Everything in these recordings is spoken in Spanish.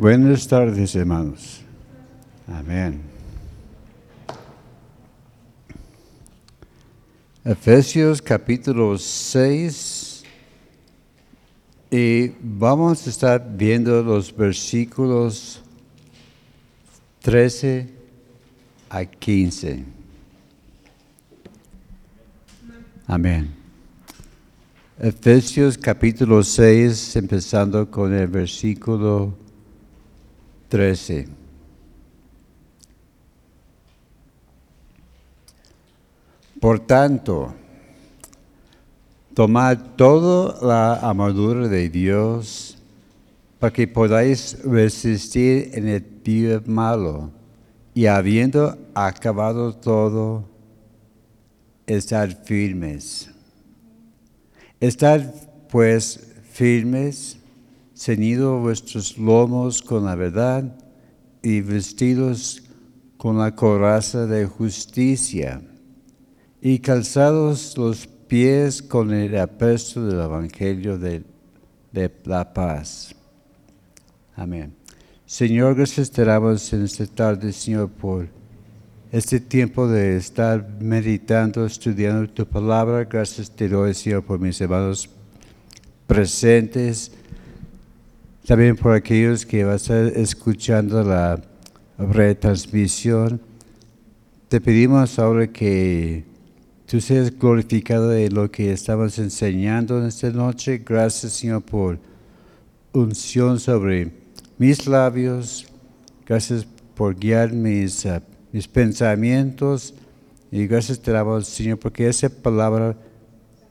Buenas tardes, hermanos. Amén. Efesios capítulo 6 y vamos a estar viendo los versículos 13 a 15. Amén. Efesios capítulo 6, empezando con el versículo 13. Por tanto, tomad toda la armadura de Dios para que podáis resistir en el día malo y habiendo acabado todo, estar firmes. Estar pues firmes, ceñidos vuestros lomos con la verdad y vestidos con la coraza de justicia y calzados los pies con el apresto del Evangelio de, de la paz. Amén. Señor, gracias te damos en esta tarde, Señor, por este tiempo de estar meditando, estudiando tu palabra. Gracias te doy, Señor, por mis hermanos presentes. También por aquellos que van a estar escuchando la retransmisión. Te pedimos ahora que tú seas glorificado de lo que estamos enseñando en esta noche. Gracias, Señor, por unción sobre mis labios. Gracias por guiar mis uh, mis pensamientos. Y gracias te damos, Señor, porque esa palabra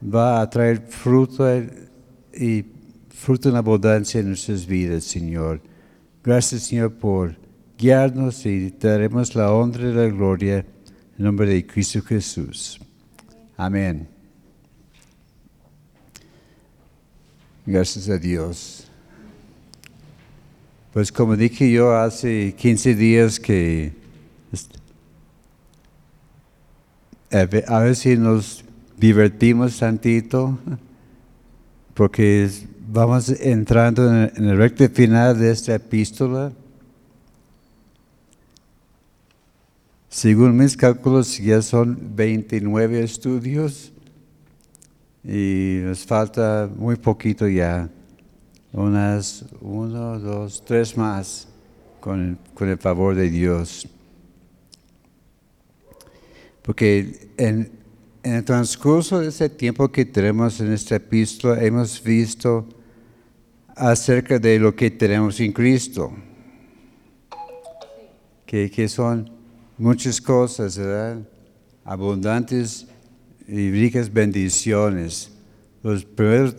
va a traer fruto y fruto en abundancia en nuestras vidas, Señor. Gracias, Señor, por guiarnos y daremos la honra y la gloria en nombre de Cristo Jesús. Amén. Gracias a Dios. Pues como dije yo hace 15 días que a ver si nos divertimos tantito, porque vamos entrando en el, recto final de esta epístola. Según mis cálculos, ya son 29 estudios y nos falta muy poquito ya, unas uno, dos, tres más con el favor de Dios. Porque en, el transcurso de ese tiempo que tenemos en esta epístola hemos visto acerca de lo que tenemos en Cristo. Que, que son muchas cosas, ¿verdad? Abundantes y ricas bendiciones. Los primeros,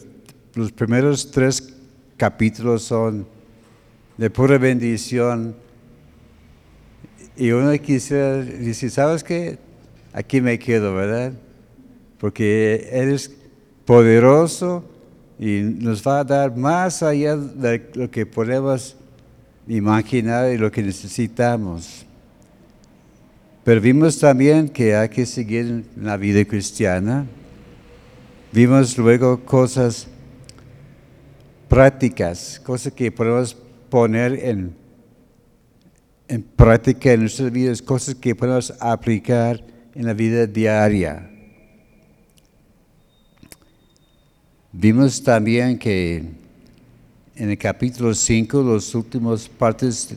los primeros tres capítulos son de pura bendición. Y uno quisiera decir, ¿sabes qué? aquí me quedo, ¿verdad? Porque eres poderoso y nos va a dar más allá de lo que podemos imaginar y lo que necesitamos. Pero vimos también que hay que seguir en la vida cristiana. Vimos luego cosas prácticas, cosas que podemos poner en, en práctica en nuestras vidas, cosas que podemos aplicar en la vida diaria. Vimos también que en el capítulo 5, los últimos partes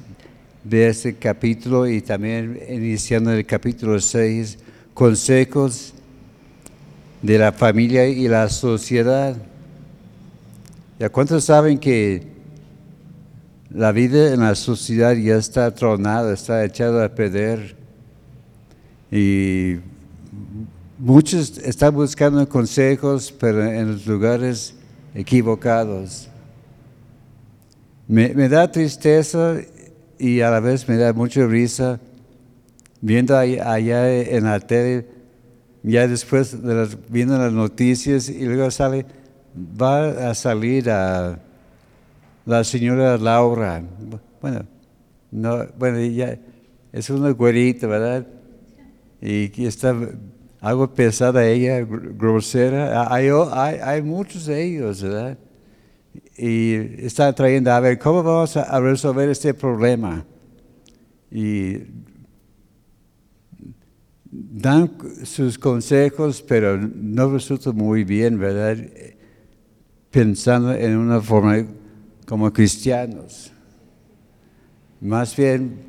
de este capítulo y también iniciando el capítulo 6, consejos de la familia y la sociedad. ¿Ya cuántos saben que la vida en la sociedad ya está tronada, está echada a perder? Y muchos están buscando consejos, pero en los lugares equivocados. Me, da tristeza y a la vez me da mucha risa viendo allá en la tele, ya después de las, viendo las noticias y luego sale, va a salir la señora Laura. Bueno, no, bueno, ya es una güerita, ¿verdad? y está algo pesada ella, grosera. Hay, hay, hay, muchos de ellos, ¿verdad? y está trayendo a ver cómo vamos a resolver este problema. Y dan sus consejos, pero no resulta muy bien, ¿verdad? Pensando en una forma como cristianos. Más bien,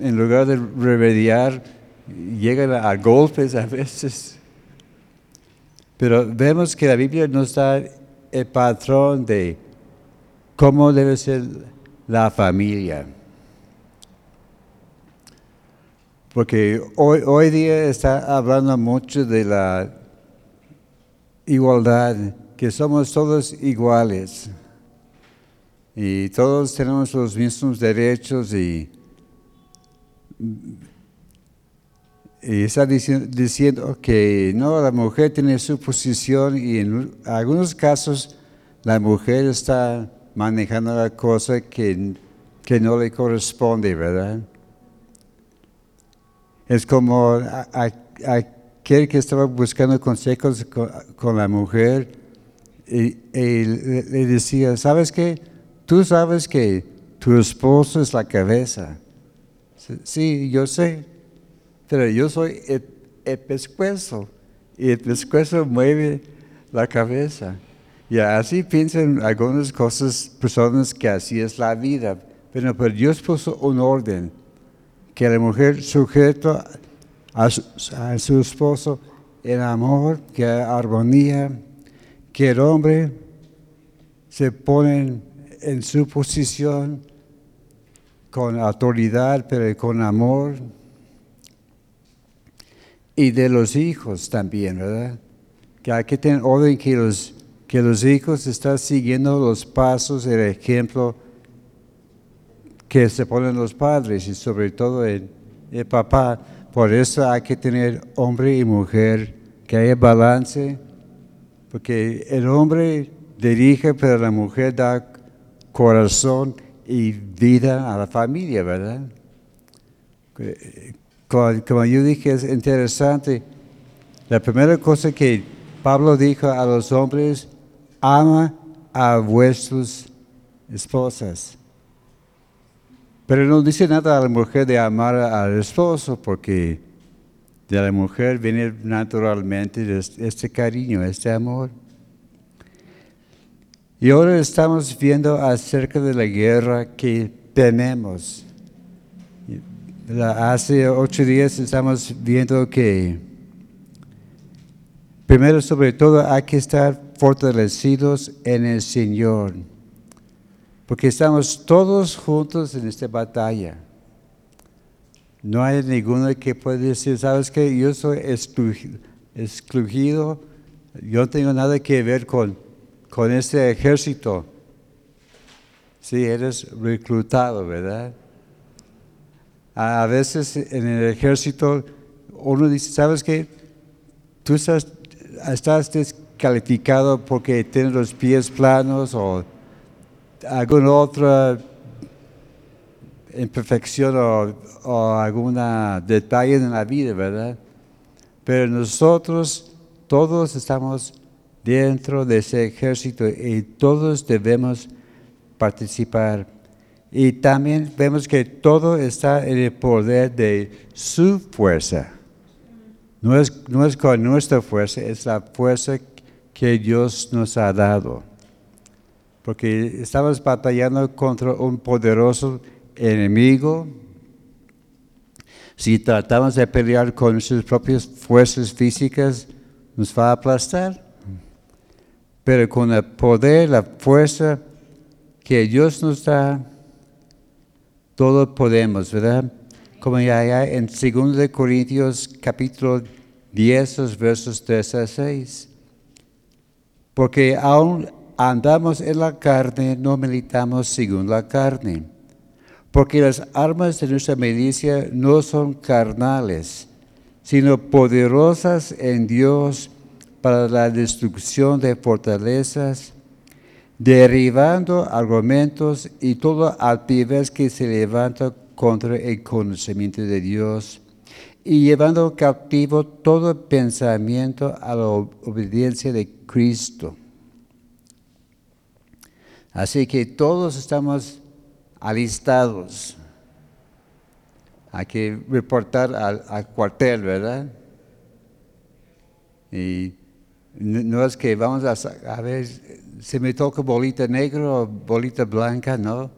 en lugar de remediar, llegan a golpes a veces. Pero vemos que la Biblia nos da el patrón de cómo debe ser la familia. Porque hoy, hoy día está hablando mucho de la igualdad, que somos todos iguales y todos tenemos los mismos derechos y, está diciendo, que no, la mujer tiene su posición y en algunos casos la mujer está manejando la cosa que, que no le corresponde, ¿verdad? Es como aquel que estaba buscando consejos con, la mujer y, le decía, ¿sabes qué? Tú sabes que tu esposo es la cabeza. Sí, yo sé, pero yo soy el, pescuezo y el pescuezo mueve la cabeza. Y así piensan algunas cosas, personas que así es la vida. Pero, pero Dios puso un orden que la mujer sujeta a su, esposo en amor, que armonía, que el hombre se pone en su posición con autoridad, pero con amor. Y de los hijos también, ¿verdad? Que hay que tener orden que los, que los hijos están siguiendo los pasos, el ejemplo que se ponen los padres y sobre todo el, papá. Por eso hay que tener hombre y mujer, que haya balance, porque el hombre dirige, pero la mujer da corazón y vida a la familia, ¿verdad? Como, yo dije, es interesante. La primera cosa que Pablo dijo a los hombres, ama a vuestras esposas. Pero no dice nada a la mujer de amar al esposo, porque de la mujer viene naturalmente este cariño, este amor. Y ahora estamos viendo acerca de la guerra que tenemos. Hace ocho días estamos viendo que, primero sobre todo, hay que estar fortalecidos en el Señor porque estamos todos juntos en esta batalla. No hay ninguno que pueda decir, ¿sabes qué? Yo soy excluido, yo no tengo nada que ver con, con este ejército. Sí, eres reclutado, ¿verdad? A veces en el ejército uno dice, ¿sabes qué? Tú estás, descalificado porque tienes los pies planos o alguna otra imperfección o, o algún detalle en la vida, ¿verdad? Pero nosotros todos estamos dentro de ese ejército y todos debemos participar. Y también vemos que todo está en el poder de su fuerza. No es, con nuestra fuerza, es la fuerza que Dios nos ha dado porque estamos batallando contra un poderoso enemigo. Si tratamos de pelear con sus propias fuerzas físicas, nos va a aplastar. Pero con el poder, la fuerza que Dios nos da, todo podemos, ¿verdad? Como ya en 2 Corintios capítulo 10, versos 3 a 6. Porque aún andamos en la carne, no militamos según la carne. Porque las armas de nuestra milicia no son carnales, sino poderosas en Dios para la destrucción de fortalezas, derribando argumentos y todo altivez que se levanta contra el conocimiento de Dios y llevando cautivo todo pensamiento a la obediencia de Cristo Así que todos estamos alistados. Hay que reportar al, cuartel, ¿verdad? Y no es que vamos a, a ver si me toca bolita negra o bolita blanca, no.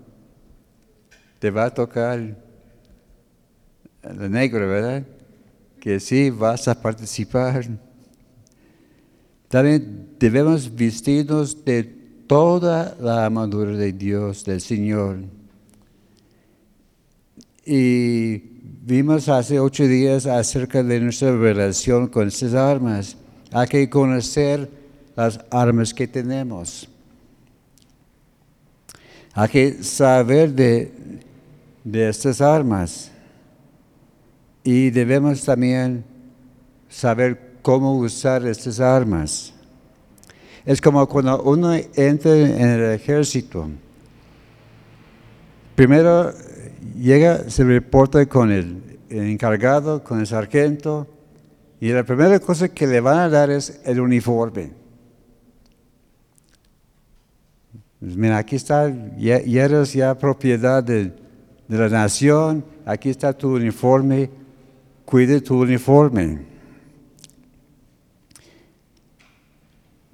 Te va a tocar la negra, ¿verdad? Que sí vas a participar. También debemos vestirnos de toda la armadura de Dios, del Señor. Y vimos hace ocho días acerca de nuestra relación con estas armas. Hay que conocer las armas que tenemos. Hay que saber de, de estas armas. Y debemos también saber cómo usar estas armas. Es como cuando uno entra en el ejército. Primero llega, se reporta con el, encargado, con el sargento, y la primera cosa que le van a dar es el uniforme. Pues mira, aquí está, ya, eres ya propiedad de, de la nación, aquí está tu uniforme, cuide tu uniforme.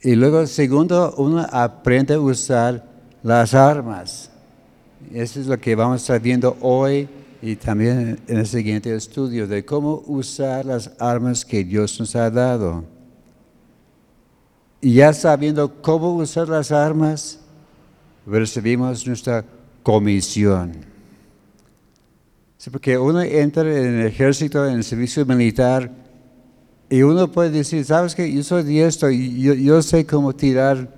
Y luego, segundo, uno aprende a usar las armas. Eso es lo que vamos a estar viendo hoy y también en el siguiente estudio, de cómo usar las armas que Dios nos ha dado. Y ya sabiendo cómo usar las armas, recibimos nuestra comisión. porque uno entra en el ejército, en el servicio militar, y uno puede decir, ¿sabes qué? Yo soy diestro yo, sé cómo tirar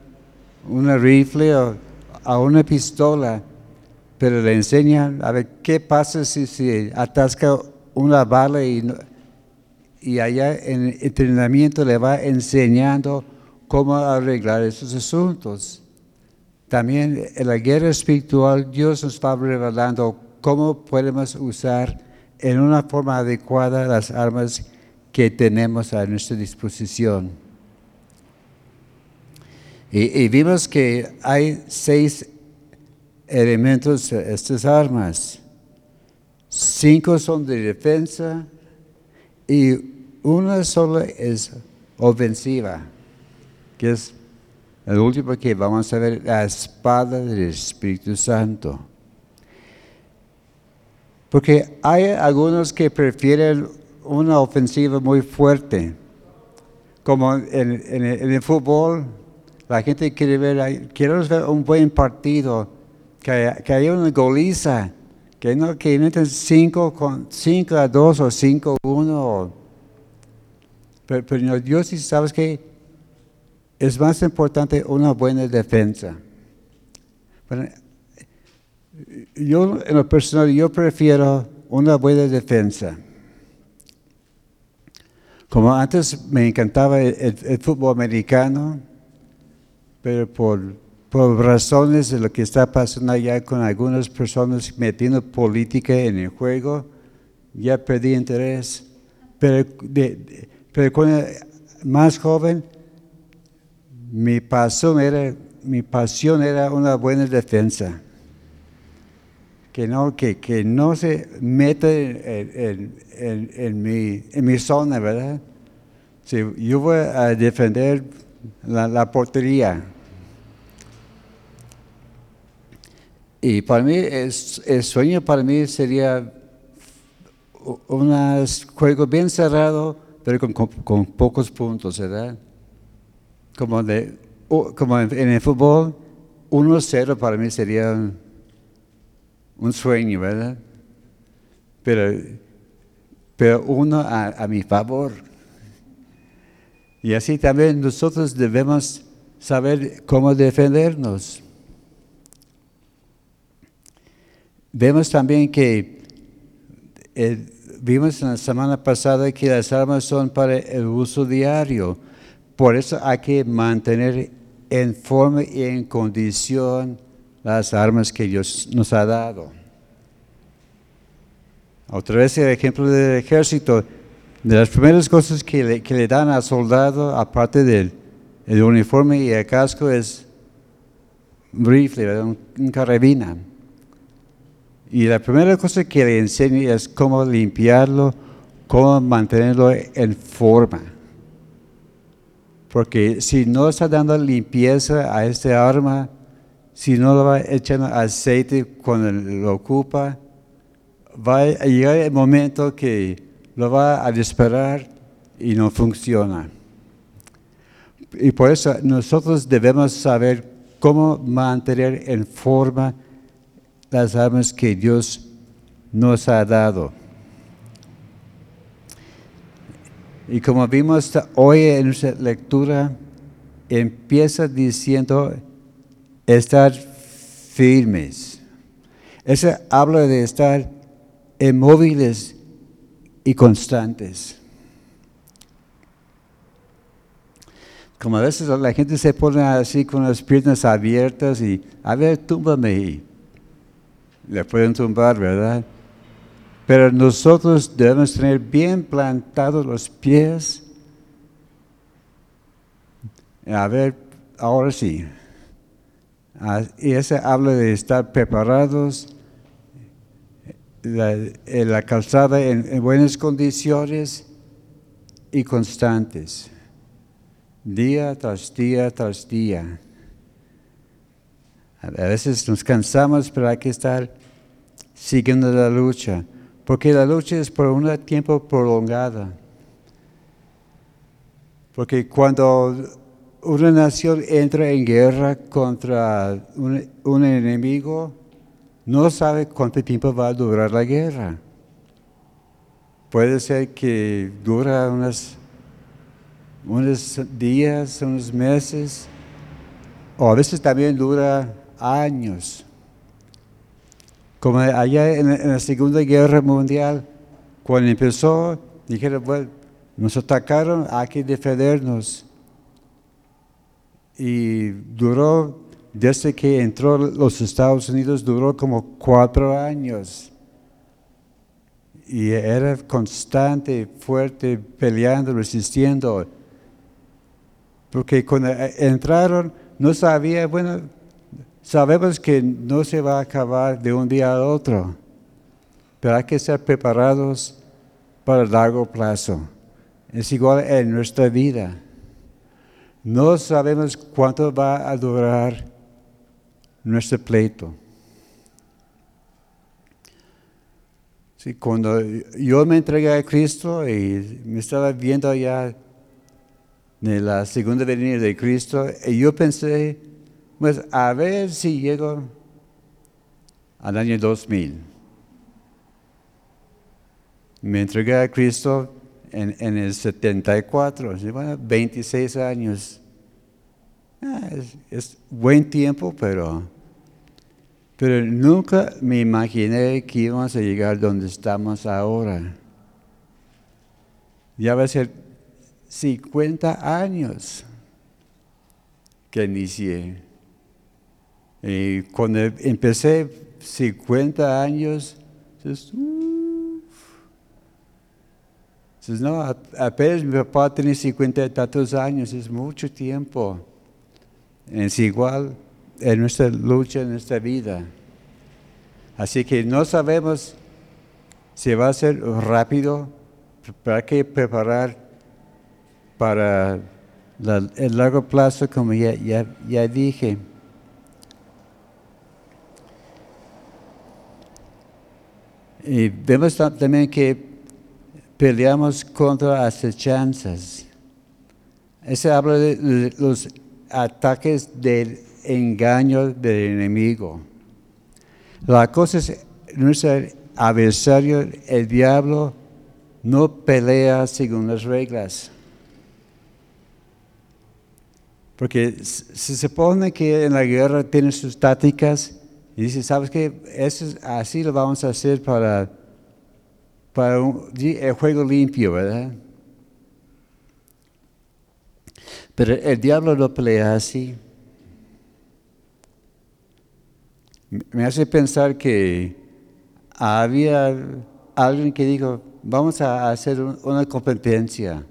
una rifle o a una pistola, pero le enseñan a ver qué pasa si se atasca una bala y, y allá en el entrenamiento le va enseñando cómo arreglar esos asuntos. También en la guerra espiritual Dios nos va revelando cómo podemos usar en una forma adecuada las armas que tenemos a nuestra disposición. Y, vimos que hay seis elementos estas armas. Cinco son de defensa y una sola es ofensiva, que es el último que vamos a ver, la espada del Espíritu Santo. Porque hay algunos que prefieren una ofensiva muy fuerte. Como en, el fútbol, la gente quiere ver, quiero ver un buen partido, que, haya una goliza, que no que meten 5 a 2 o 5 a 1. Pero, pero Dios sí sabes que es más importante una buena defensa. yo en lo personal yo prefiero una buena defensa. Como antes me encantaba el, fútbol americano, pero por, por, razones de lo que está pasando allá con algunas personas metiendo política en el juego, ya perdí interés. Pero, pero cuando más joven, mi pasión era, una buena defensa. Que no, que, que no se mete en, en, mi, en mi zona, ¿verdad? Si yo voy a defender la, portería. Y para mí, el, sueño para mí sería un juego bien cerrado, pero con, pocos puntos, ¿verdad? Como, de, como en, el fútbol, 1-0 para mí sería un, sueño, ¿verdad? Pero pero uno a, mi favor. Y así también nosotros debemos saber cómo defendernos. Vemos también que eh, vimos la semana pasada que las armas son para el uso diario. Por eso hay que mantener en forma y en condición las armas que Dios nos ha dado. Otra vez el ejemplo del ejército. De las primeras cosas que le, dan al soldado, aparte del el uniforme y el casco, es rifle, un, un carabina. Y la primera cosa que le enseño es cómo limpiarlo, cómo mantenerlo en forma. Porque si no está dando limpieza a este arma, si no lo va echando aceite cuando lo ocupa, va a llegar el momento que lo va a disparar y no funciona. Y por eso nosotros debemos saber cómo mantener en forma las armas que Dios nos ha dado. Y como vimos hoy en nuestra lectura, empieza diciendo estar firmes. Eso habla de estar inmóviles y constantes. Como a veces la gente se pone así con las piernas abiertas y, a ver, túmbame. Le pueden tumbar, ¿verdad? Pero nosotros debemos tener bien plantados los pies. A ver, ahora sí. Ah, y ese habla de estar preparados, la, la calzada en buenas condiciones y constantes, día tras día tras día. A veces nos cansamos, pero hay que estar siguiendo la lucha porque la lucha es por un tiempo prolongada. Porque cuando una nación entra en guerra contra un, enemigo, no sabe cuánto tiempo va a durar la guerra. Puede ser que dura unos, unos días, unos meses, o a veces también dura años. Como allá en, la Segunda Guerra Mundial, cuando empezó, dijeron, bueno, nos atacaron, hay que defendernos. Y duró, desde que entró los Estados Unidos, duró como cuatro años. Y era constante, fuerte, peleando, resistiendo. Porque cuando entraron, no sabía, bueno, Sabemos que no se va a acabar de un día a otro, pero hay que estar preparados para el largo plazo. Es igual en nuestra vida. No sabemos cuánto va a durar nuestro pleito. cuando yo me entregué a Cristo y me estaba viendo ya en la segunda venida de Cristo, y yo pensé, pues a ver si llego al año 2000. Me entregué a Cristo en, el 74, bueno, 26 años. Ah, es, buen tiempo, pero, pero nunca me imaginé que íbamos a llegar donde estamos ahora. Ya va a ser 50 años que inicié. Y cuando empecé 50 años, dices, no, apenas mi papá tiene 50 y tantos años, es mucho tiempo. Es igual en nuestra lucha, en nuestra vida. Así que no sabemos si va a ser rápido, pero hay que preparar para el largo plazo, como ya, ya, ya dije. Y vemos también que peleamos contra acechanzas. Ese habla de los ataques del engaño del enemigo. La cosa es, nuestro adversario, el diablo, no pelea según las reglas. Porque se supone que en la guerra tiene sus tácticas y dice, ¿sabes qué? Eso así lo vamos a hacer para, para el juego limpio, ¿verdad? Pero el diablo lo pelea así. Me hace pensar que había alguien que dijo, vamos a hacer una competencia.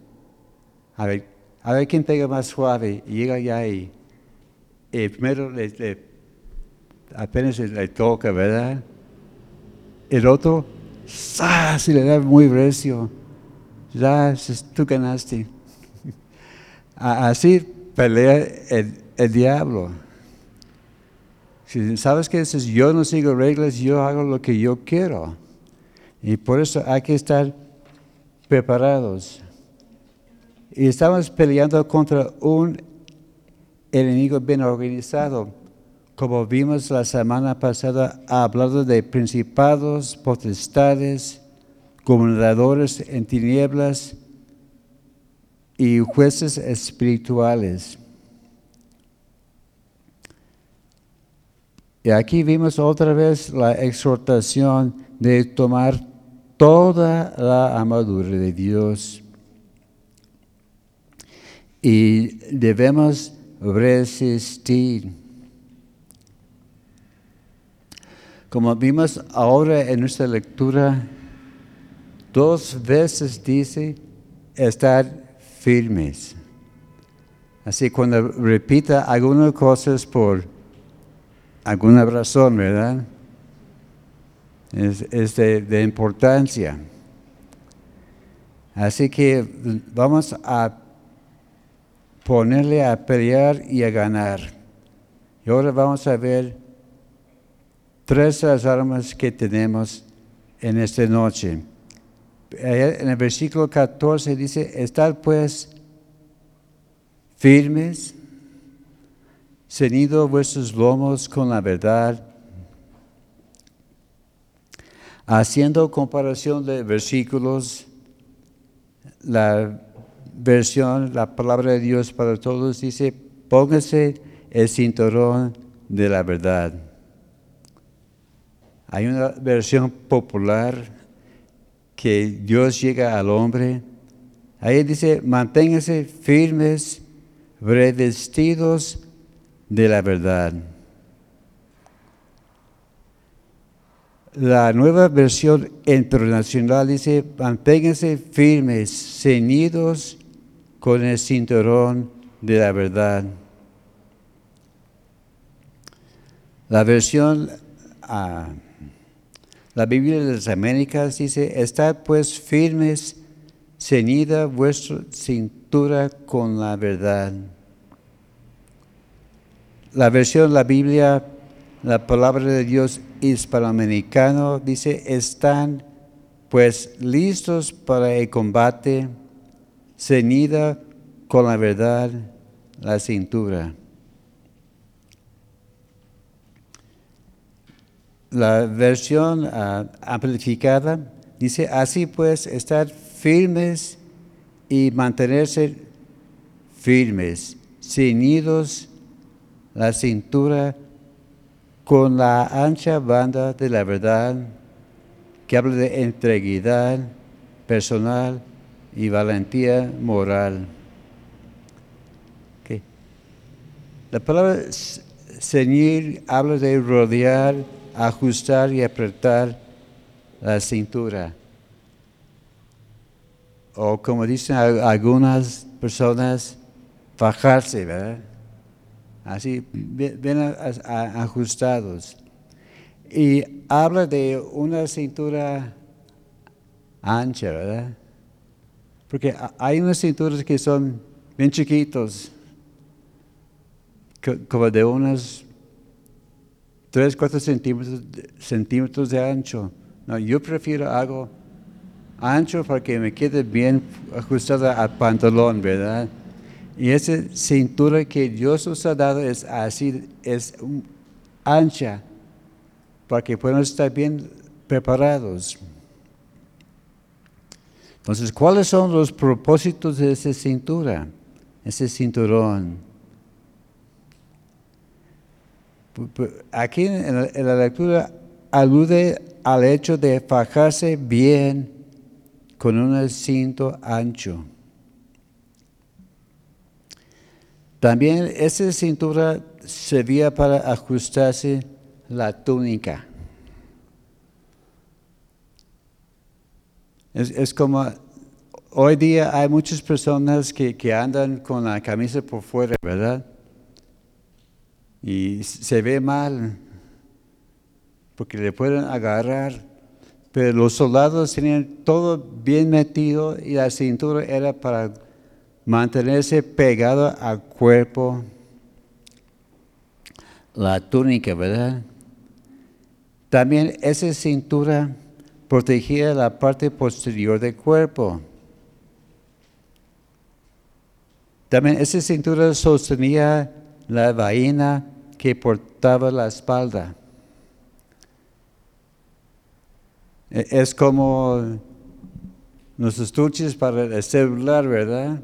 A ver, a ver quién pega más suave. Y llega allá y, primero le apenas le toca, ¿verdad? El otro, ¡zas! y le da muy recio. Ya, tú ganaste. Así pelea el, diablo. Si sabes que dices, yo no sigo reglas, yo hago lo que yo quiero. Y por eso hay que estar preparados. Y estamos peleando contra un enemigo bien organizado. Como vimos la semana pasada, hablando de principados, potestades, gobernadores en tinieblas y jueces espirituales. Y aquí vimos otra vez la exhortación de tomar toda la armadura de Dios. Y debemos resistir. Como vimos ahora en nuestra lectura, dos veces dice estar firmes. Así cuando repita algunas cosas por alguna razón, ¿verdad? Es, de, importancia. Así que vamos a ponerle a pelear y a ganar. Y ahora vamos a ver tres las armas que tenemos en esta noche en el versículo 14 dice, estad pues firmes, ceñidos vuestros lomos con la verdad, haciendo comparación de versículos, la versión, la palabra de Dios para todos dice, póngase el cinturón de la verdad. Hay una versión popular que Dios llega al hombre. Ahí dice, manténganse firmes, revestidos de la verdad. La nueva versión internacional dice, manténganse firmes, ceñidos con el cinturón de la verdad. La versión ah, la Biblia de las Américas dice, estad pues firmes, ceñida vuestra cintura con la verdad. La versión, la Biblia, la palabra de Dios hispanoamericano dice, están pues listos para el combate, ceñida con la verdad la cintura. La versión ah, amplificada dice, así pues, estar firmes y mantenerse firmes, ceñidos la cintura con la ancha banda de la verdad que habla de integridad personal y valentía moral. La palabra ceñir habla de rodear, ajustar y apretar la cintura. O como dicen algunas personas, fajarse, ¿verdad? Así, bien ajustados. Y habla de una cintura ancha, ¿verdad? Porque hay unas cinturas que son bien chiquitos, como de unas 3, 4 centímetros, centímetros de ancho. No, yo prefiero algo ancho para que me quede bien ajustada al pantalón, ¿verdad? Y esa cintura que Dios nos ha dado es así, es ancha, para que podamos estar bien preparados. Entonces, ¿cuáles son los propósitos de esa cintura, ese cinturón? Aquí en la lectura alude al hecho de fajarse bien con un cinto ancho. También esa cintura servía para ajustarse la túnica. Es, como hoy día hay muchas personas que, que andan con la camisa por fuera, ¿verdad? Y se ve mal. porque le pueden agarrar. Pero los soldados tenían todo bien metido y la cintura era para mantenerse pegado al cuerpo. La túnica, ¿verdad? También esa cintura protegía la parte posterior del cuerpo. También esa cintura sostenía la vaina que portaba la espalda. E, es como los estuches para el celular, ¿verdad?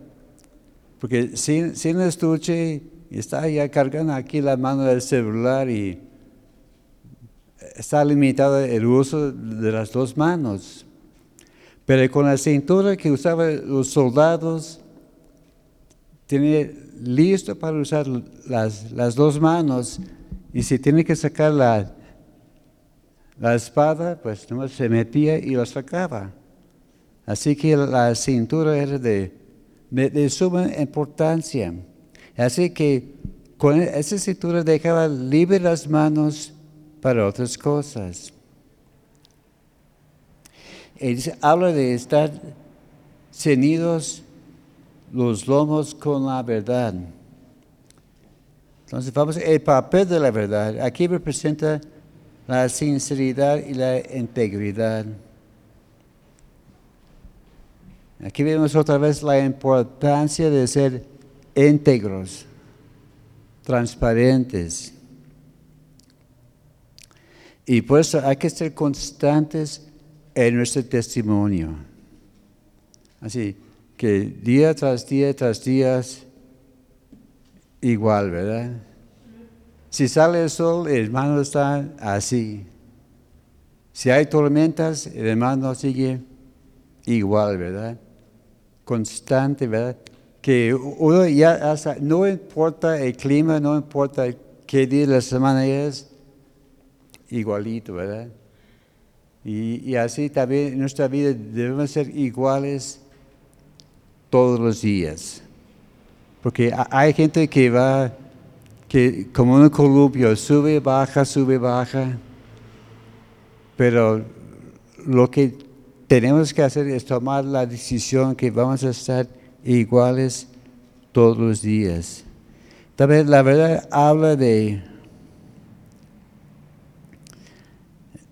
Porque sin, sin estuche está ya cargando aquí la mano del celular y está limitado el uso de las dos manos. Pero con la cintura que usaban los soldados, tiene listo para usar las, las dos manos y si tiene que sacar la, la espada, pues no se metía y lo sacaba. Así que la cintura era de, de, suma importancia. Así que con esa cintura dejaba libre las manos para otras cosas. Habla de estar ceñidos los lomos con la verdad. Entonces vamos, el papel de la verdad. Aquí representa la sinceridad y la integridad. Aquí vemos otra vez la importancia de ser íntegros, transparentes. Y por eso hay que ser constantes en nuestro testimonio. Así que día tras día tras día igual, ¿verdad? Si sale el sol, el hermano está así. Si hay tormentas, el hermano sigue igual, ¿verdad? Constante, ¿verdad? Que uno ya no importa el clima, no importa qué día de la semana es, igualito, ¿verdad? Y, y así también en nuestra vida debemos ser iguales todos los días. Porque hay gente que va que como un columpio sube, baja, sube, baja. Pero lo que tenemos que hacer es tomar la decisión que vamos a estar iguales todos los días. También la verdad habla de,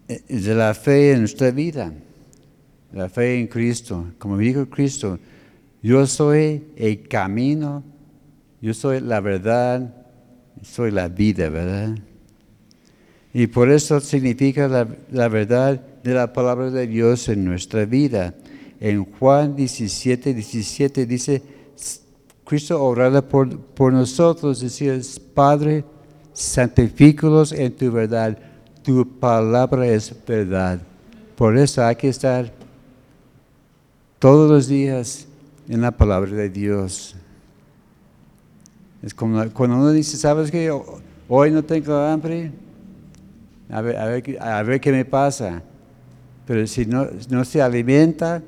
de la fe en nuestra vida, la fe en Cristo. Como dijo Cristo, yo soy el camino, yo soy la verdad, soy la vida, ¿verdad? Y por eso significa la, verdad de la palabra de Dios en nuestra vida. En Juan 17, 17 dice, Cristo oraba por, por nosotros, decía, Padre, santifícalos en tu verdad, tu palabra es verdad. Por eso hay que estar todos los días en la palabra de Dios. Es como cuando uno dice, ¿sabes qué? Hoy no tengo hambre, a ver, qué me pasa. Pero si no, no se alimenta,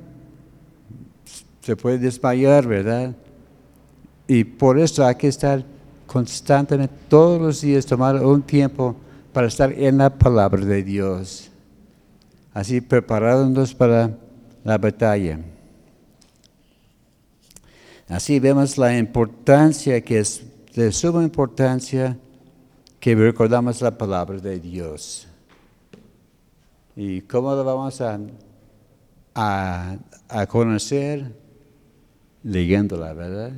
se puede desmayar, ¿verdad? Y por eso hay que estar constantemente, todos los días, tomar un tiempo para estar en la palabra de Dios. Así preparándonos para la batalla. Así vemos la importancia que es de suma importancia que recordamos la palabra de Dios. ¿Y cómo lo vamos a, a, conocer? Leyéndola, ¿verdad?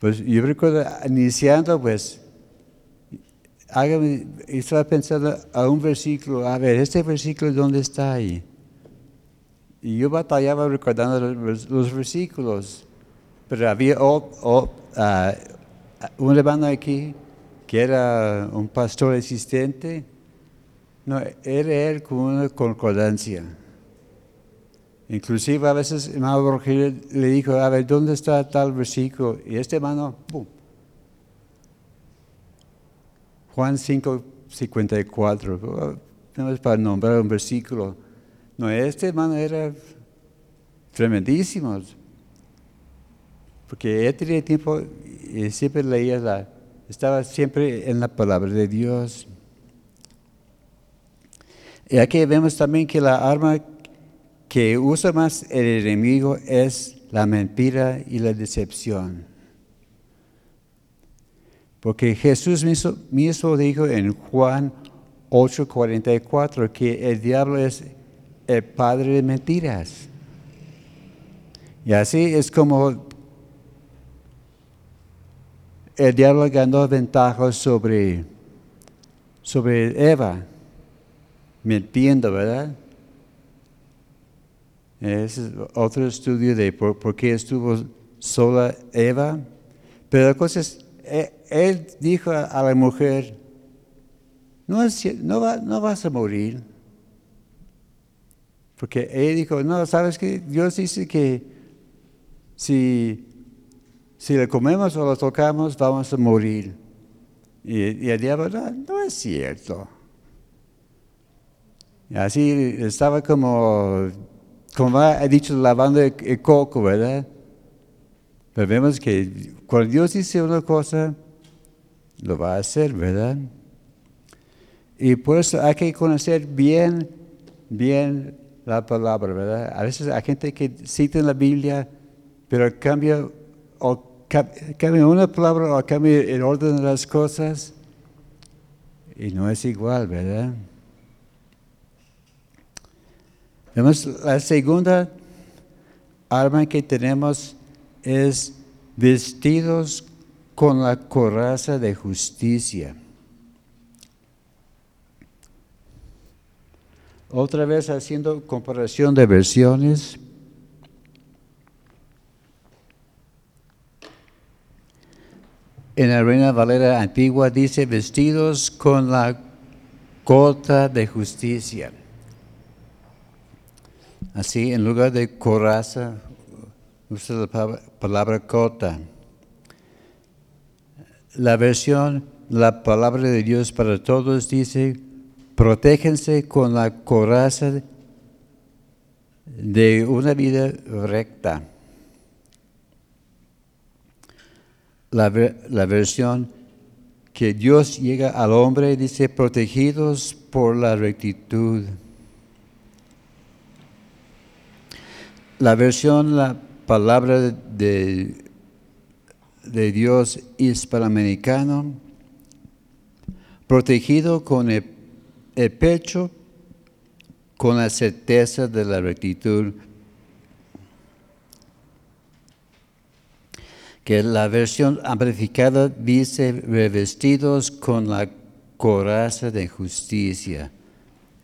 Pues yo recuerdo iniciando, pues, hágame, estaba pensando a un versículo, a ver, este versículo, ¿dónde está ahí? Y yo batallaba recordando los, versículos, pero había ah, un hermano aquí que era un pastor existente, no, era él con una concordancia. Inclusive a veces hermano Rogelio le dijo, a ver, ¿dónde está tal versículo? Y este hermano, ¡pum! Juan 5, 54, no es para nombrar un versículo. No, este hermano era tremendísimo. Porque él tenía tiempo y siempre leía la, estaba siempre en la palabra de Dios. Y aquí vemos también que la arma que usa más el enemigo es la mentira y la decepción. Porque Jesús mismo, dijo en Juan 8:44 que el diablo es el padre de mentiras. Y así es como el diablo ganó ventaja sobre, sobre Eva, mintiendo, ¿verdad? Es otro estudio de por, qué estuvo sola Eva. Pero la es, e, él dijo a la mujer, no, no, no vas a morir. Porque él dijo, no, ¿sabes qué? Dios dice que si, si le comemos o lo tocamos, vamos a morir. Y, el diablo, no, no es cierto. Y así estaba como como ha dicho, lavando el, coco, ¿verdad? Pero vemos que cuando Dios dice una cosa, lo va a hacer, ¿verdad? Y por eso hay que conocer bien, bien la palabra, ¿verdad? A veces hay gente que cita en la Biblia, pero cambia, o cambia una palabra o cambia el orden de las cosas y no es igual, ¿verdad? Vemos la segunda arma que tenemos es vestidos con la coraza de justicia. Otra vez haciendo comparación de versiones. En la Reina Valera antigua dice vestidos con la cota de justicia. Así, en lugar de coraza, usa la palabra cota. La versión, la palabra de Dios para todos dice, protéjense con la coraza de una vida recta. La, la, versión que Dios llega al hombre dice protegidos por la rectitud. La versión, la palabra de, de Dios hispanoamericano, protegido con el, pecho, con la certeza de la rectitud. Que la versión amplificada dice revestidos con la coraza de justicia,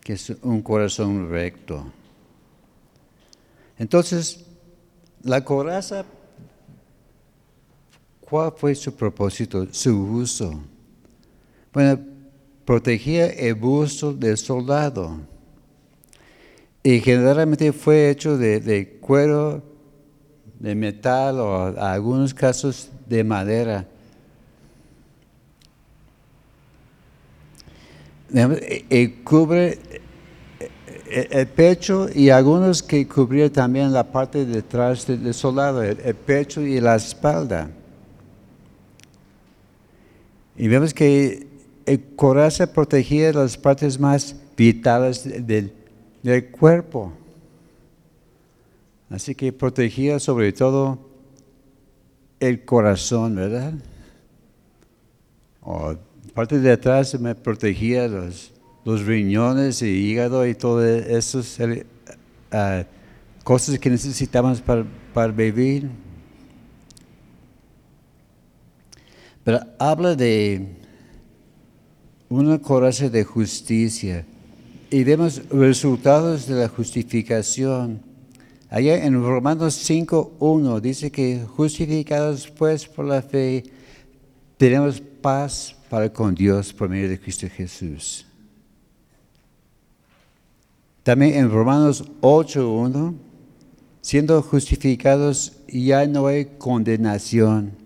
que es un corazón recto. Entonces, la coraza, ¿cuál fue su propósito, su uso? Bueno, protegía el busto del soldado. Y generalmente fue hecho de, cuero, de metal o en algunos casos de madera. Y cubre el pecho y algunos que cubrían también la parte detrás del soldado, el, pecho y la espalda. Y vemos que el coraza protegía las partes más vitales del, del cuerpo. Así que protegía sobre todo el corazón, ¿verdad? O parte de atrás me protegía los, los riñones y hígado y todas esas uh, cosas que necesitamos para, para vivir. Pero habla de una coraza de justicia y vemos resultados de la justificación. Allá en Romanos 5.1 dice que justificados pues por la fe tenemos paz para con Dios por medio de Cristo Jesús. También en Romanos 8.1, siendo justificados ya no hay condenación.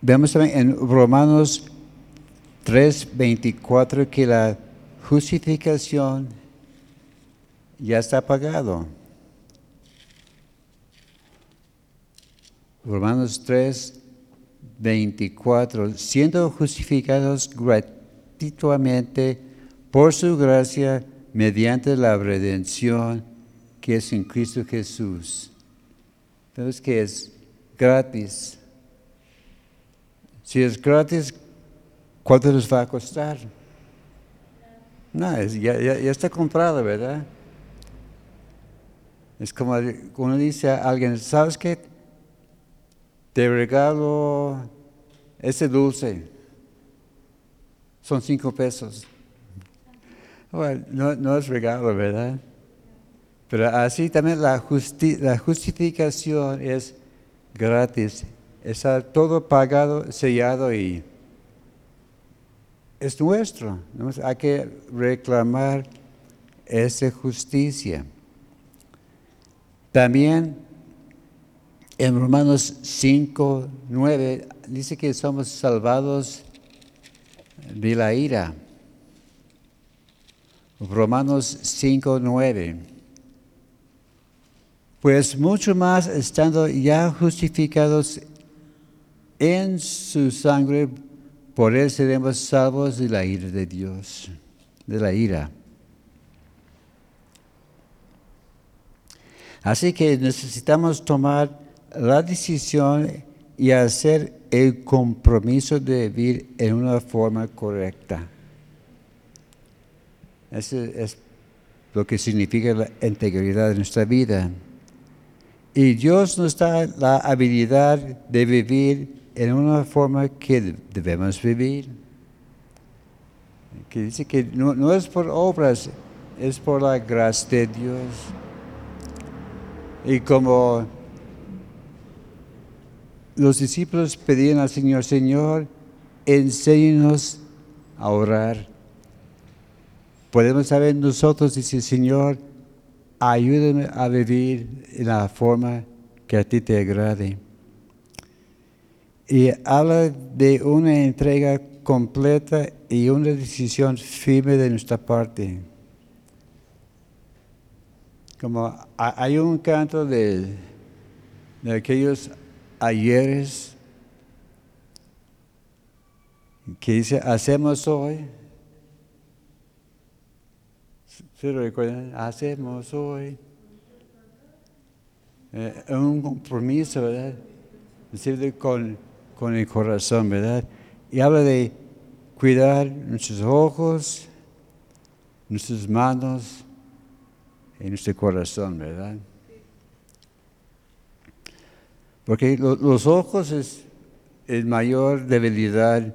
Vemos también en Romanos 3.24 que la justificación ya está pagado. Romanos 3, 24, siendo justificados gratuitamente por su gracia mediante la redención que es en Cristo Jesús. Entonces, que es gratis. Si es gratis, ¿cuánto nos va a costar? No, ya, ya, está comprado, ¿verdad? Es como uno dice a alguien, ¿sabes qué? Te regalo ese dulce. Son cinco pesos. Bueno, no, no es regalo, ¿verdad? Pero así también la, la justificación es gratis. Está todo pagado, sellado y es nuestro. Hay que reclamar esa justicia. También en Romanos 5, 9 dice que somos salvados de la ira. Romanos 5, 9. Pues mucho más estando ya justificados en su sangre, por él seremos salvos de la ira de Dios, de la ira. Así que necesitamos tomar la decisión y hacer el compromiso de vivir en una forma correcta. Eso es lo que significa la integridad de nuestra vida. Y Dios nos da la habilidad de vivir en una forma que debemos vivir. Que dice que no, es por obras, es por la gracia de Dios. Y como los discípulos pedían al Señor, Señor, enséñanos a orar. Podemos saber nosotros, dice Señor, ayúdame a vivir en la forma que a ti te agrade y habla de una entrega completa y una decisión firme de nuestra parte. Como hay un canto de, de aquellos ayeres que dice, hacemos hoy. ¿Se recuerdan? Hacemos hoy. Eh, un compromiso, ¿verdad? Decir, con con el corazón, ¿verdad? Y habla de cuidar nuestros ojos, nuestras manos y nuestro corazón, ¿verdad? Porque los ojos es el mayor debilidad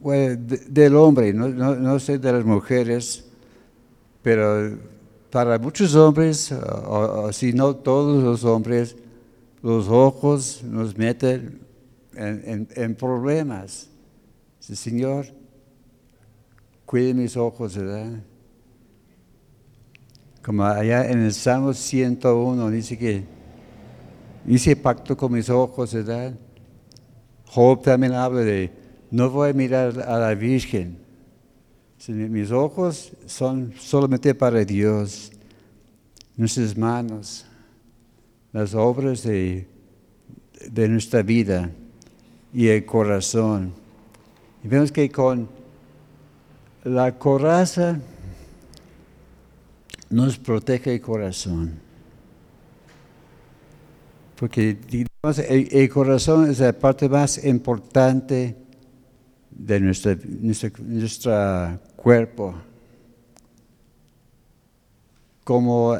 del hombre, no, no, sé de las mujeres, pero para muchos hombres, o si no todos los hombres, los ojos nos meten en, problemas. Señor, cuide mis ojos, ¿verdad? Como allá en el Salmo 101 dice que hice pacto con mis ojos, ¿verdad? Job también habla de, no voy a mirar a la Virgen. Mis ojos son solamente para Dios. Nuestras manos las obras de, nuestra vida y el corazón. Y vemos que con la coraza nos protege el corazón. Porque el, corazón es la parte más importante de nuestro nuestra cuerpo. Como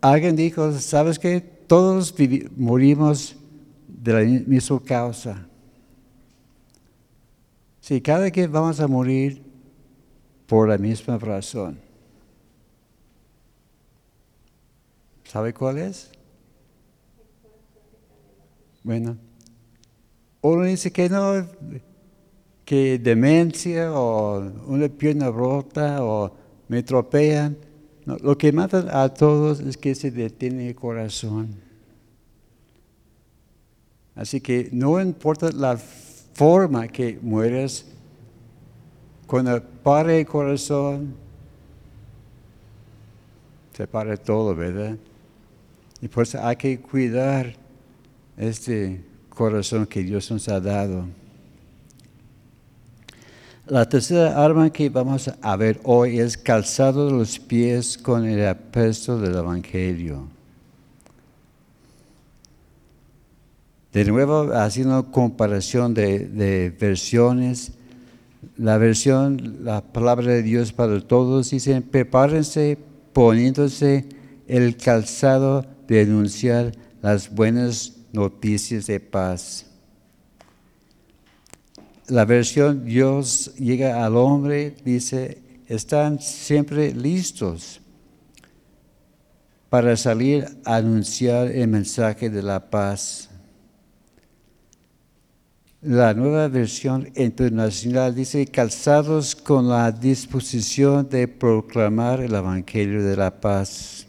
alguien dijo, ¿sabes qué? Todos morimos de la misma causa. Sí, cada que vamos a morir por la misma razón. ¿Sabe cuál es? Bueno, uno dice que no, que demencia o una pierna rota o me tropean lo que mata a todos es que se detiene el corazón. Así que no importa la forma que mueres, cuando para el corazón, se para todo, ¿verdad? Y por eso hay que cuidar este corazón que Dios nos ha dado. La tercera arma que vamos a ver hoy es calzado de los pies con el apesto del Evangelio. De nuevo, haciendo comparación de, de, versiones, la versión, la palabra de Dios para todos, dice, prepárense poniéndose el calzado de anunciar las buenas noticias de paz. La versión Dios llega al hombre, dice, están siempre listos para salir a anunciar el mensaje de la paz. La nueva versión internacional dice, calzados con la disposición de proclamar el Evangelio de la paz.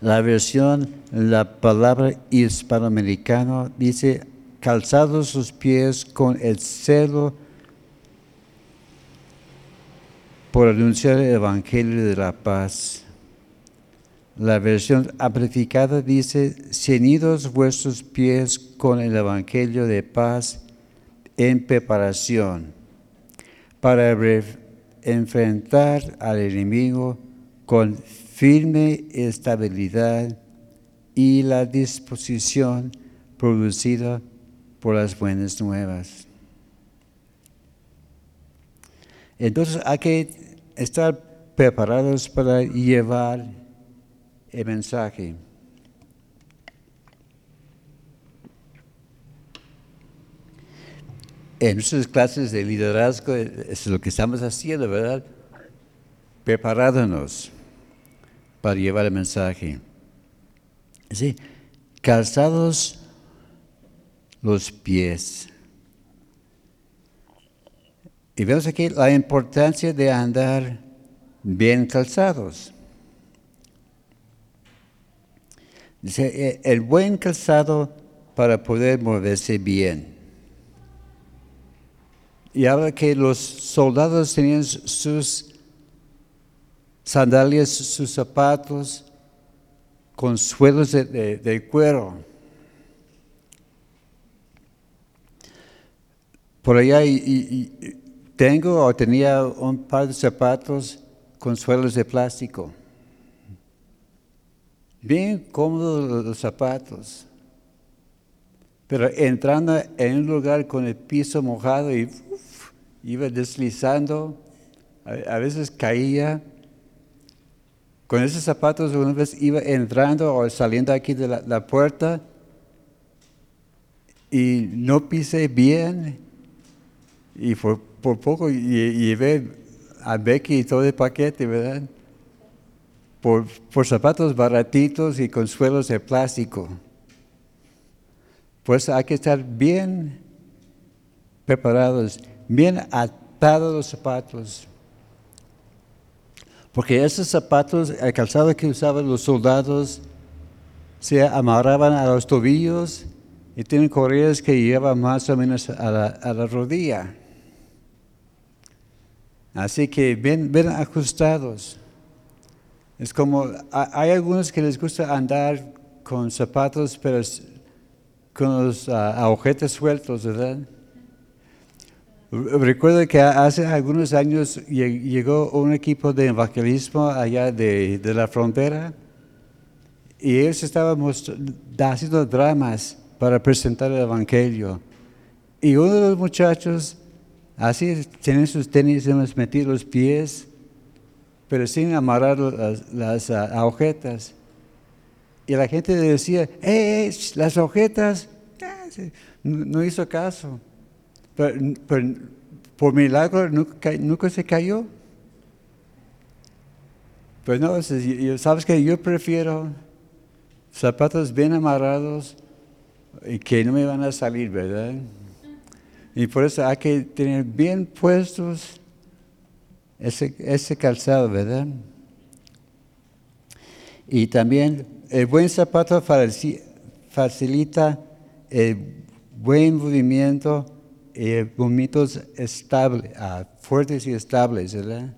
La versión, la palabra hispanoamericano dice, calzados sus pies con el celo por anunciar el Evangelio de la paz. La versión amplificada dice, ceñidos vuestros pies con el Evangelio de paz en preparación para enfrentar al enemigo con firme estabilidad y la disposición producida por las buenas nuevas. Entonces hay que estar preparados para llevar el mensaje. En nuestras clases de liderazgo es lo que estamos haciendo, ¿verdad? Preparándonos para llevar el mensaje. Sí, calzados los pies. Y vemos aquí la importancia de andar bien calzados. Dice, e, el buen calzado para poder moverse bien. Y habla que los soldados tenían sus sandalias, sus zapatos con suelos de, cuero. Por allá y, tengo o tenía un par de zapatos con suelos de plástico. Bien cómodos los zapatos. Pero entrando en un lugar con el piso mojado y iba deslizando, a veces caía con esos zapatos una vez iba entrando o saliendo aquí de la, puerta y no pisé bien y por, poco llevé a Becky todo el paquete, ¿verdad? Por, por zapatos baratitos y con suelos de plástico. Pues hay que estar bien preparados, bien atados los zapatos porque esos zapatos, el calzado que usaban los soldados, se amarraban a los tobillos y tienen correas que llevan más o menos a la, rodilla. Así que bien ajustados. Es como, hay algunos que les gusta andar con zapatos, pero con los uh, agujetas sueltos, ¿verdad? Recuerdo que hace algunos años llegó un equipo de evangelismo allá de, la frontera y ellos estaban haciendo dramas para presentar el evangelio. Y uno de los muchachos, así tiene sus tenis, hemos metido los pies, pero sin amarrar las, agujetas. Y la gente decía, ¡eh, las agujetas! Ah, no hizo caso. Pero, por milagro nunca, se cayó. Pues no, sabes que yo prefiero zapatos bien amarrados y que no me van a salir, ¿verdad? Y por eso hay que tener bien puestos ese, ese calzado, ¿verdad? Y también el buen zapato facilita el buen movimiento eh, estables, ah, fuertes y estables, ¿verdad?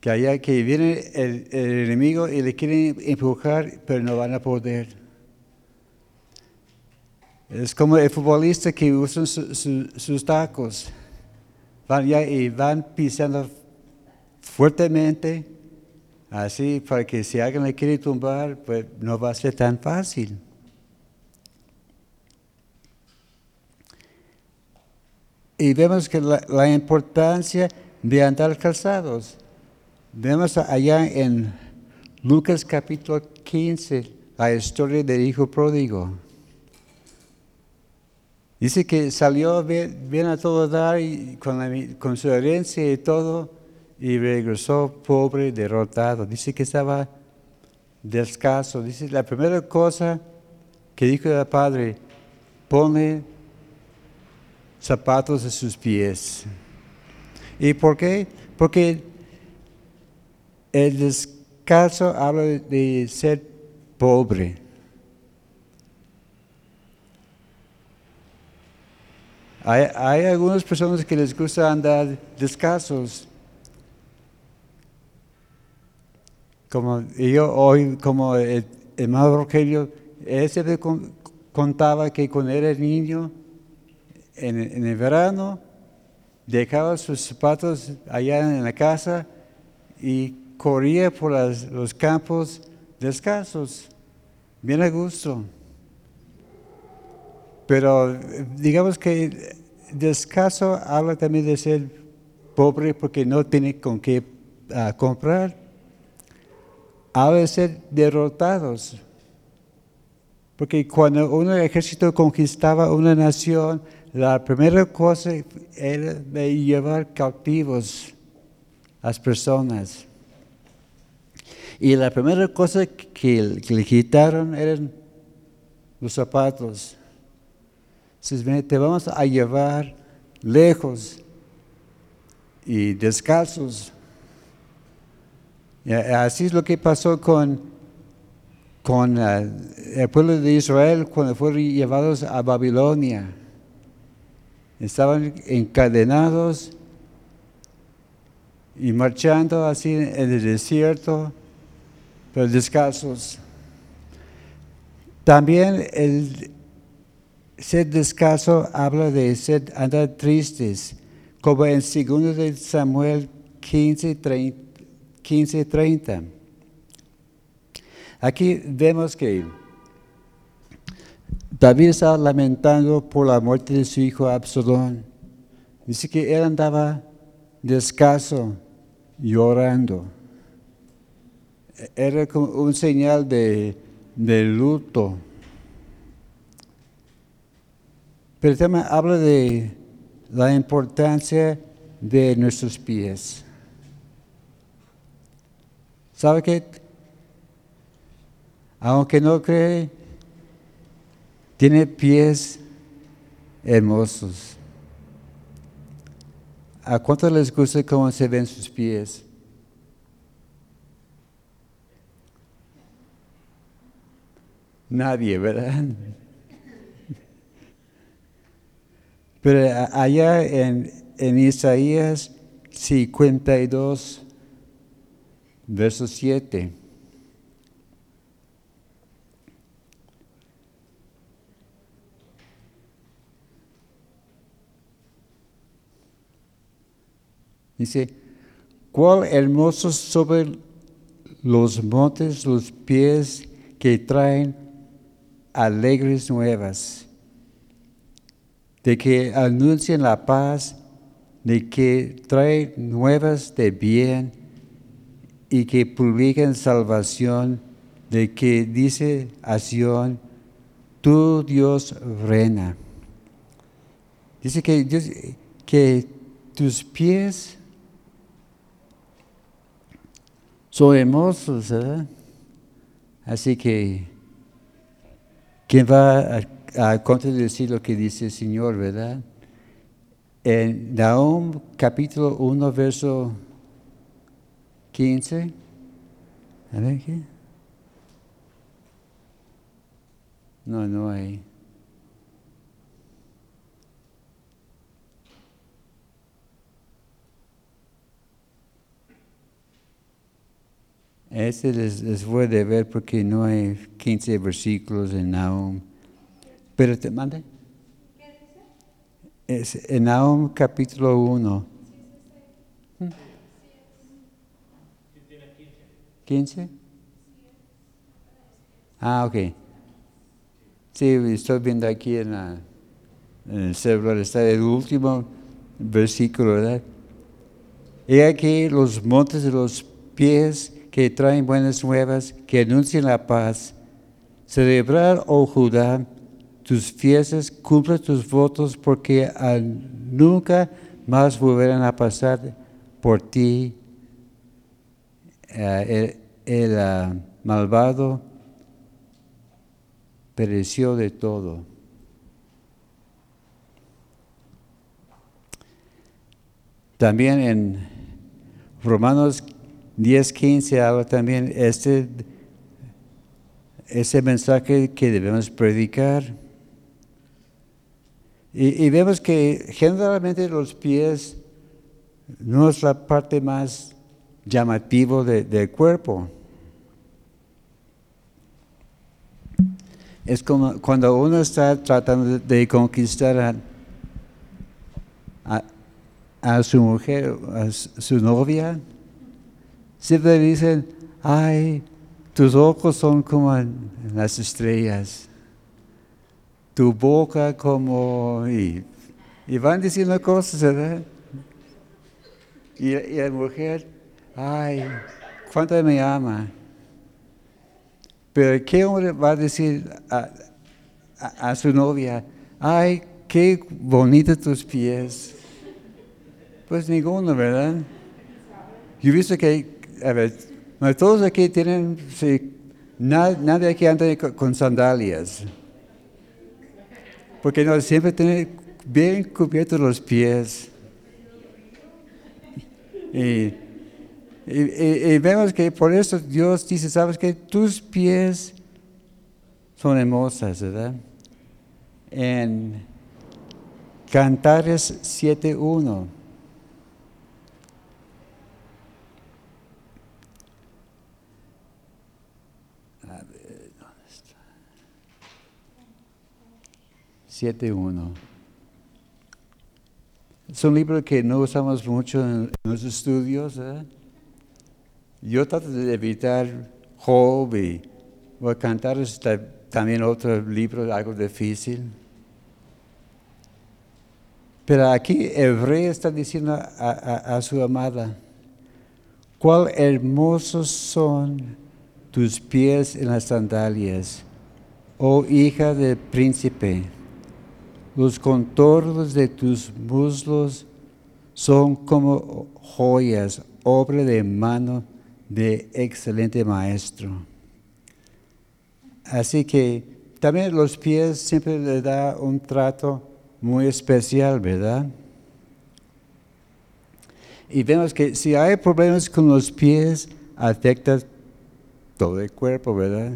Que allá que viene el, el enemigo y le quieren empujar, pero no van a poder. Es como el futbolista que usa su- su- sus tacos. Van ya y van pisando fuertemente, así para que si alguien le quiere tumbar, pues no va a ser tan fácil. Y vemos que la importancia de andar calzados. Vemos allá en Lucas capítulo 15 la historia del hijo pródigo. Dice que salió bien, a todo dar y con, su herencia y todo y regresó pobre, derrotado. Dice que estaba descalzo. Dice la primera cosa que dijo el padre, pone zapatos a sus pies. ¿Y por qué? Porque el descalzo habla de ser pobre. Hay, hay algunas personas que les gusta andar descalzos. Como yo hoy, como el hermano Rogelio, él siempre con- contaba que cuando era niño, en, en el verano, dejaba sus zapatos allá en la casa y corría por las- los campos descalzos, bien a gusto. Pero digamos que descaso habla también de ser pobre porque no tiene con qué ah, comprar. Habla de ser derrotados. Porque cuando un ejército conquistaba una nación, la primera cosa era de llevar cautivos a las personas. Y la primera cosa que le quitaron eran los zapatos. Te vamos a llevar lejos y descalzos. A- así es lo que pasó con, con ah, el pueblo de Israel cuando fueron llevados a Babilonia. Estaban encadenados y marchando así en el desierto, pero descalzos. También el ser descalzo habla de ser andar tristes, como en 2 de Samuel 15, 30. 15, 30. Aquí vemos que David estaba lamentando por la muerte de su hijo Absalón. Dice que él andaba descalzo, llorando. Era como un señal de, de luto. Pero el tema habla de la importancia de nuestros pies. ¿Sabe qué? Aunque no cree, tiene pies hermosos. ¿A cuántos les gusta cómo se ven sus pies? Nadie, ¿verdad? Pero a- allá en, en Isaías 52, verso 7. Dice, cuál hermosos sobre los montes los pies que traen alegres nuevas, de que anuncian la paz, de que traen nuevas de bien y que publican salvación, de que dice a Sión, tu Dios reina. Dice que, que tus pies son hermosos, ¿verdad? Así que, ¿quién va a, a contradecir lo que dice el Señor, verdad? En Nahum capítulo 1, verso 15. A ver qué. No, no hay. Este les, les voy a ver porque no hay 15 versículos en Nahum. Pero te mande. Es en capítulo 1. ¿15? Ah, ok. Sí, estoy viendo aquí en el celular, está el último versículo, ¿verdad? He aquí los montes de los pies que traen buenas nuevas, que anuncian la paz. Celebrar, oh Judá, tus fiestas, cumple tus votos, porque nunca más volverán a pasar por ti eh, el, el ah, malvado pereció de todo. También en Romanos 10, 15 habla también este, ese mensaje que debemos predicar. Y, vemos que generalmente los pies no es la parte más llamativa del cuerpo. Es como cuando uno está tratando de conquistar a, a su mujer, a su novia, siempre dicen, ay, tus ojos son como las estrellas, tu boca como... Y, van diciendo cosas, ¿verdad? Y, la mujer, ay, ¿cuánto me ama? Pero ¿qué hombre va a decir a, a su novia, ay, qué bonitos tus pies? Pues ninguno, ¿verdad? Yo he visto que, a ver, todos aquí tienen, sí, nadie, aquí anda con, sandalias. Porque no, siempre tienen bien cubiertos los pies. Y, y, vemos que por eso Dios dice, sabes que tus pies son hermosas, ¿verdad? En Cantares 7.1. 7.1. Es un libro que no usamos mucho en, los estudios. ¿eh? Yo trato de evitar Job y voy a cantar también otro libro, algo difícil. Pero aquí el rey está diciendo a, a su amada, cuál hermosos son tus pies en las sandalias, oh hija del príncipe. Los contornos de tus muslos son como joyas, obra de mano de excelente maestro. Así que también los pies siempre le da un trato muy especial, ¿verdad? Y vemos que si hay problemas con los pies, afecta todo el cuerpo, ¿verdad?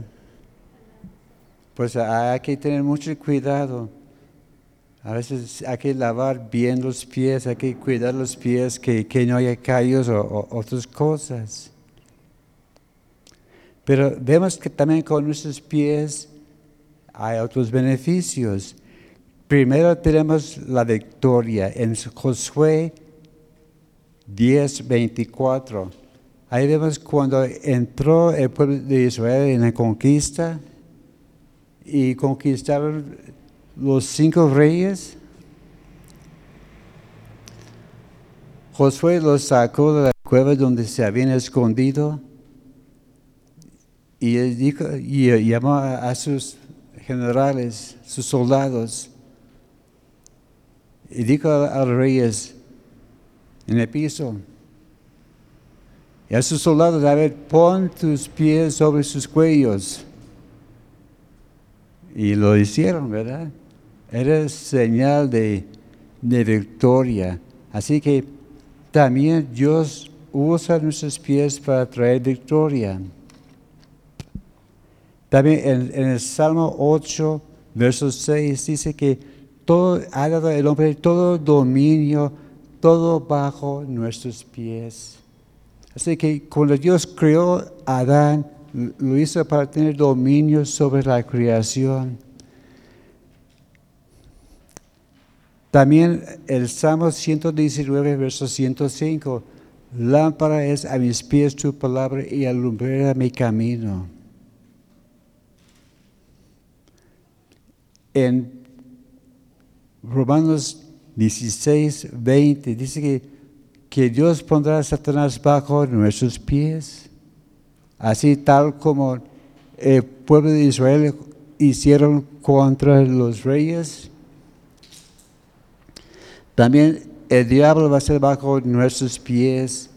Pues hay que tener mucho cuidado a veces hay que lavar bien los pies, hay que cuidar los pies, que, no haya callos o, otras cosas. Pero vemos que también con nuestros pies hay otros beneficios. Primero tenemos la victoria en Josué 10, 24. Ahí vemos cuando entró el pueblo de Israel en la conquista y conquistaron los cinco reyes, Josué los sacó de la cueva donde se habían escondido y, dijo, y llamó a, sus generales, sus soldados, y dijo a, los reyes en el piso, y a sus soldados, a ver, pon tus pies sobre sus cuellos. Y lo hicieron, ¿verdad? Eres señal de, victoria. Así que también Dios usa nuestros pies para traer victoria. También en, el Salmo 8, verso 6, dice que todo, ha dado el hombre todo dominio, todo bajo nuestros pies. Así que cuando Dios creó a Adán, lo hizo para tener dominio sobre la creación. También el Salmo 119, verso 105, lámpara es a mis pies tu palabra y alumbrera mi camino. En Romanos 16, 20 dice que, que Dios pondrá a Satanás bajo nuestros pies, así tal como el pueblo de Israel hicieron contra los reyes. También el diablo va a ser bajo nuestros pies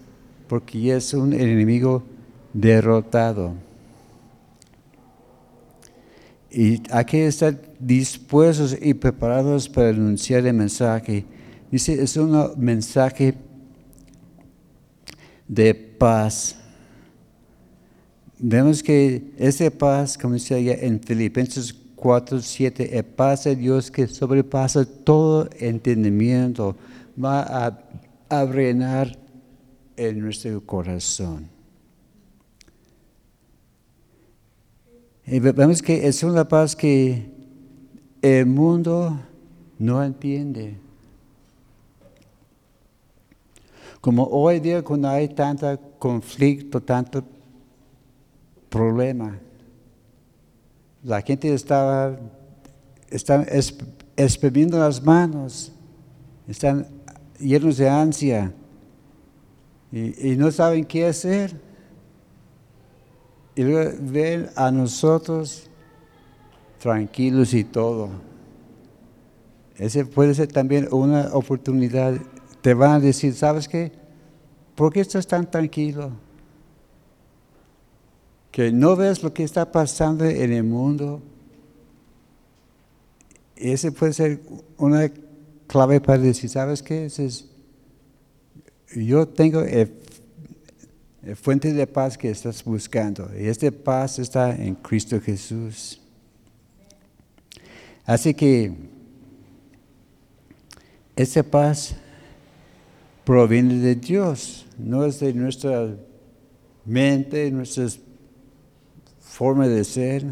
porque es un enemigo derrotado. Y hay que estar dispuestos y preparados para anunciar el mensaje. Dice, es un mensaje de paz. Vemos que ese paz, como dice en Filipenses 4, 7, el paz de Dios que sobrepasa todo entendimiento, va a, a reinar en nuestro corazón. Y vemos que es una paz que el mundo no entiende. Como hoy día cuando hay tanto conflicto, tanto problema, la gente estaba, están exprimiendo las manos, están llenos de ansia y no saben qué hacer y luego ven a nosotros tranquilos y todo. Ese puede ser también una oportunidad. Te van a decir, ¿sabes qué? ¿Por qué estás tan tranquilo? Que no ves lo que está pasando en el mundo. Ese puede ser una clave para decir, ¿sabes qué? Es, yo tengo el fuente de paz que estás buscando. Y esta paz está en Cristo Jesús. Así que esta paz proviene de Dios, no es de nuestra mente, nuestra forma de ser,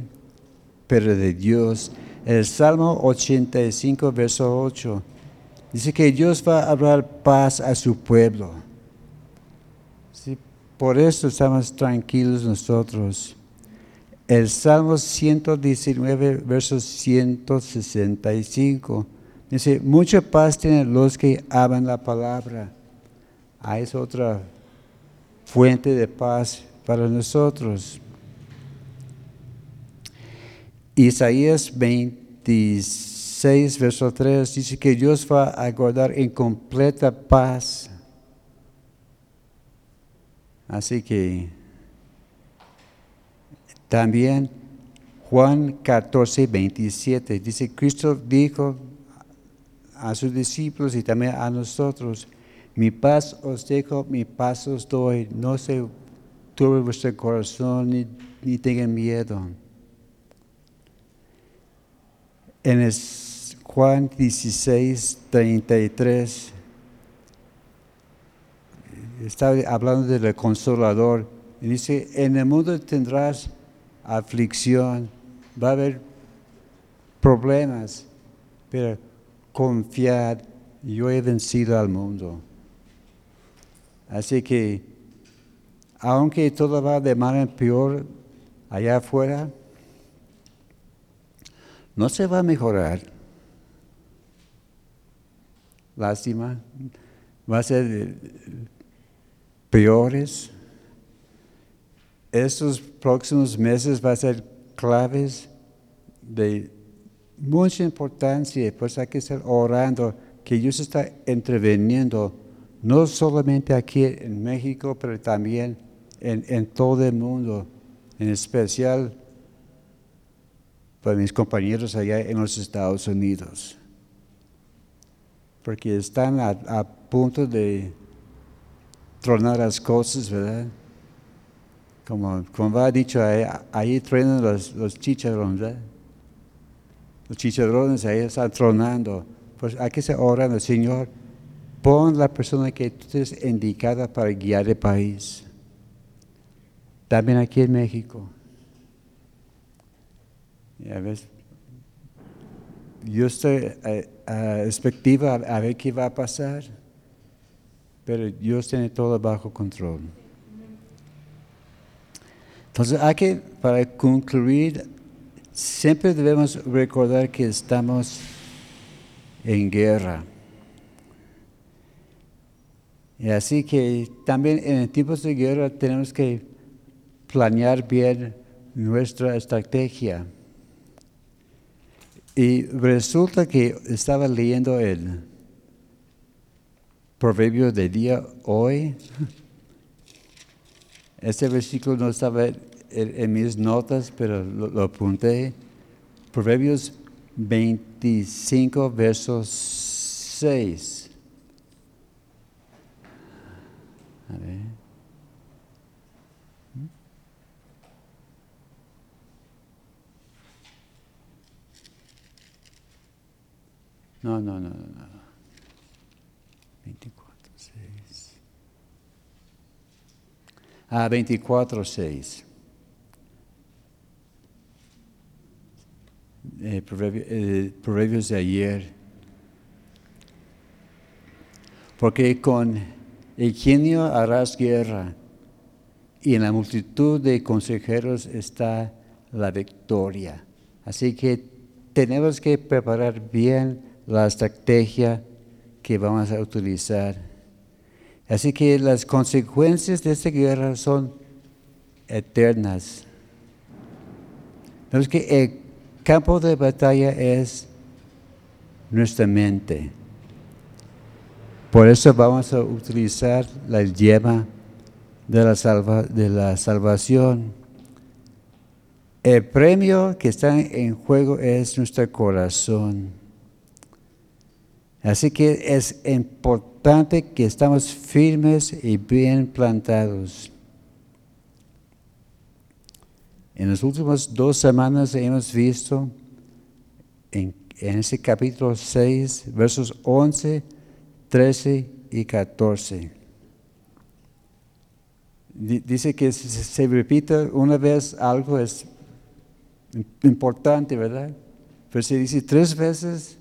pero de Dios. El Salmo 85, verso 8, dice que Dios va a hablar paz a su pueblo. Por eso estamos tranquilos nosotros. El Salmo 119, verso 165. Dice, mucha paz tienen los que aman la palabra. Ah, es otra fuente de paz para nosotros. Isaías 26, verso 3 dice que Dios va a guardar en completa paz Así que también Juan 14, 27 dice, Cristo dijo a sus discípulos y también a nosotros, mi paz os dejo, mi paz os doy, no se turbe vuestro corazón ni, ni tengan miedo. En el Juan 16, 33 está hablando del consolador. Y dice, en el mundo tendrás aflicción, va a haber problemas, pero confiad, yo he vencido al mundo. Así que, aunque todo va de mal en peor allá afuera, no se va a mejorar. Lástima, va a ser peores. Estos próximos meses van a ser claves de mucha importancia, pues hay que estar orando que Dios está interviniendo, no solamente aquí en México, pero también en, en todo el mundo, en especial para mis compañeros allá en los Estados Unidos, porque están a punto de tronar las cosas, ¿verdad? Como, como va dicho, ahí, ahí truenan los, los chicharrones, ¿verdad? Los chicharrones ahí están tronando. Pues hay que estar orando, Señor, pon la persona que tú estés indicada para guiar el país. también aquí en México. A veces, yo estoy eh, a, expectativa a, ver qué va a pasar, pero Dios tiene todo bajo control. Entonces, hay que, para concluir, siempre debemos recordar que estamos en guerra. Y así que también en tiempos de guerra tenemos que planear bien nuestra estrategia. Y resulta que estaba leyendo el proverbio del día hoy. Este versículo no estaba en, mis notas, pero lo, lo, apunté. Proverbios 25, versos 6. A ver. No, no, no, no, no. 24, 6. Ah, 24, 6. Eh, eh, proverbios de ayer. Porque con el genio harás guerra y en la multitud de consejeros está la victoria. Así que tenemos que preparar bien la estrategia que vamos a utilizar. Así que las consecuencias de esta guerra son eternas. Vemos que el campo de batalla es nuestra mente. Por eso vamos a utilizar la yema de la, salva, de la salvación. El premio que está en juego es nuestro corazón. Así que es importante que estamos firmes y bien plantados. En las últimas dos semanas hemos visto en, ese capítulo 6, versos 11, 13 y 14. Dice que si se repita una vez algo es importante, ¿verdad? Pero dice tres veces,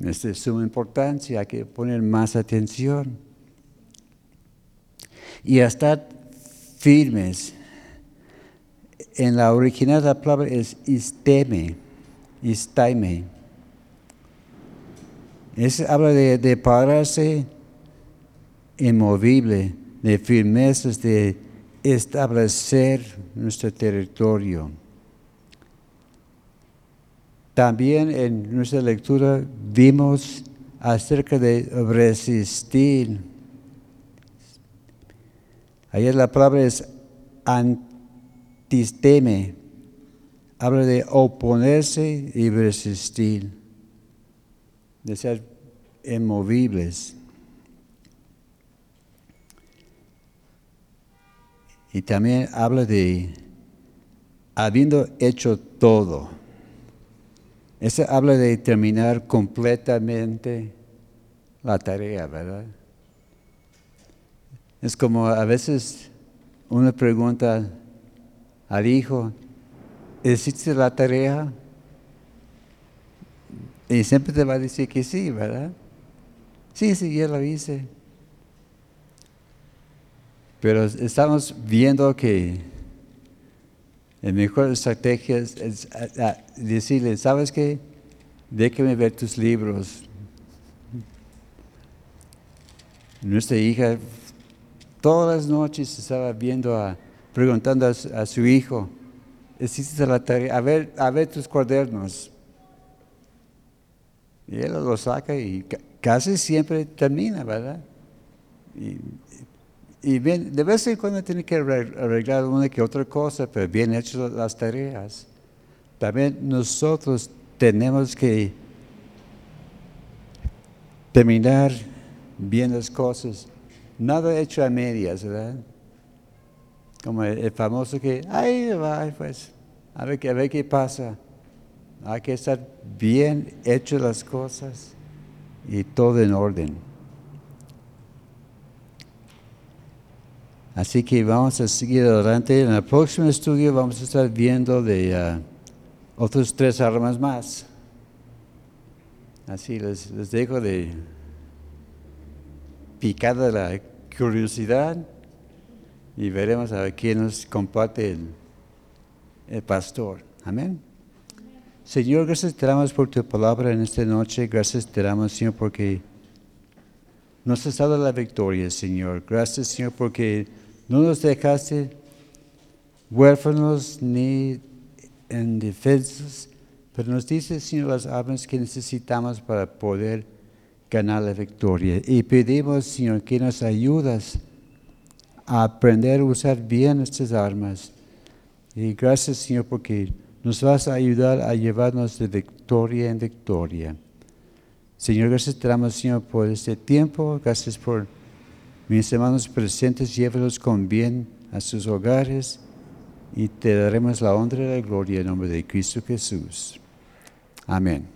es de suma importancia, hay que poner más atención. Y estar firmes. En la original la palabra es isteme, istaime. Es, habla de, de pararse inmovible, de firmezas, de establecer nuestro territorio. También en nuestra lectura vimos acerca de resistir. Ayer la palabra es antisteme. Habla de oponerse y resistir, de ser inmovibles. Y también habla de habiendo hecho todo eso habla de terminar completamente la tarea, ¿verdad? Es como a veces una pregunta al hijo, ¿hiciste la tarea? Y siempre te va a decir que sí, ¿verdad? Sí, sí, yo lo hice. Pero estamos viendo que la mejor estrategia es, decirle, ¿sabes qué? Déjame ver tus libros. Nuestra hija todas las noches estaba viendo, a, preguntando a, su hijo, ¿hiciste la tarea? A ver, a ver tus cuadernos. Y él lo saca y casi siempre termina, ¿verdad? Y y bien, de vez en cuando tiene que arreglar una que otra cosa, pero bien hecho las tareas. También nosotros tenemos que terminar bien las cosas. Nada hecho a medias, ¿verdad? Como el, famoso que, ahí va, pues, a ver, a ver qué pasa. Hay que estar bien hecho las cosas y todo en orden. Así que vamos a seguir adelante. En el próximo estudio vamos a estar viendo de uh, otros tres armas más. Así les, dejo de picada la curiosidad y veremos a quién nos comparte el, el pastor. Amén. Señor, gracias te damos por tu palabra en esta noche. Gracias te damos, Señor, porque nos has dado la victoria, Señor. Gracias, Señor, porque no nos dejaste huérfanos ni indefensos, pero nos dice, Señor, las armas que necesitamos para poder ganar la victoria. Y pedimos, Señor, que nos ayudas a aprender a usar bien estas armas. Y gracias, Señor, porque nos vas a ayudar a llevarnos de victoria en victoria. Señor, gracias te damos, Señor, por este tiempo. Gracias por mis hermanos presentes. Llévalos con bien a sus hogares y te daremos la honra y la gloria en nombre de Cristo Jesús. Amén.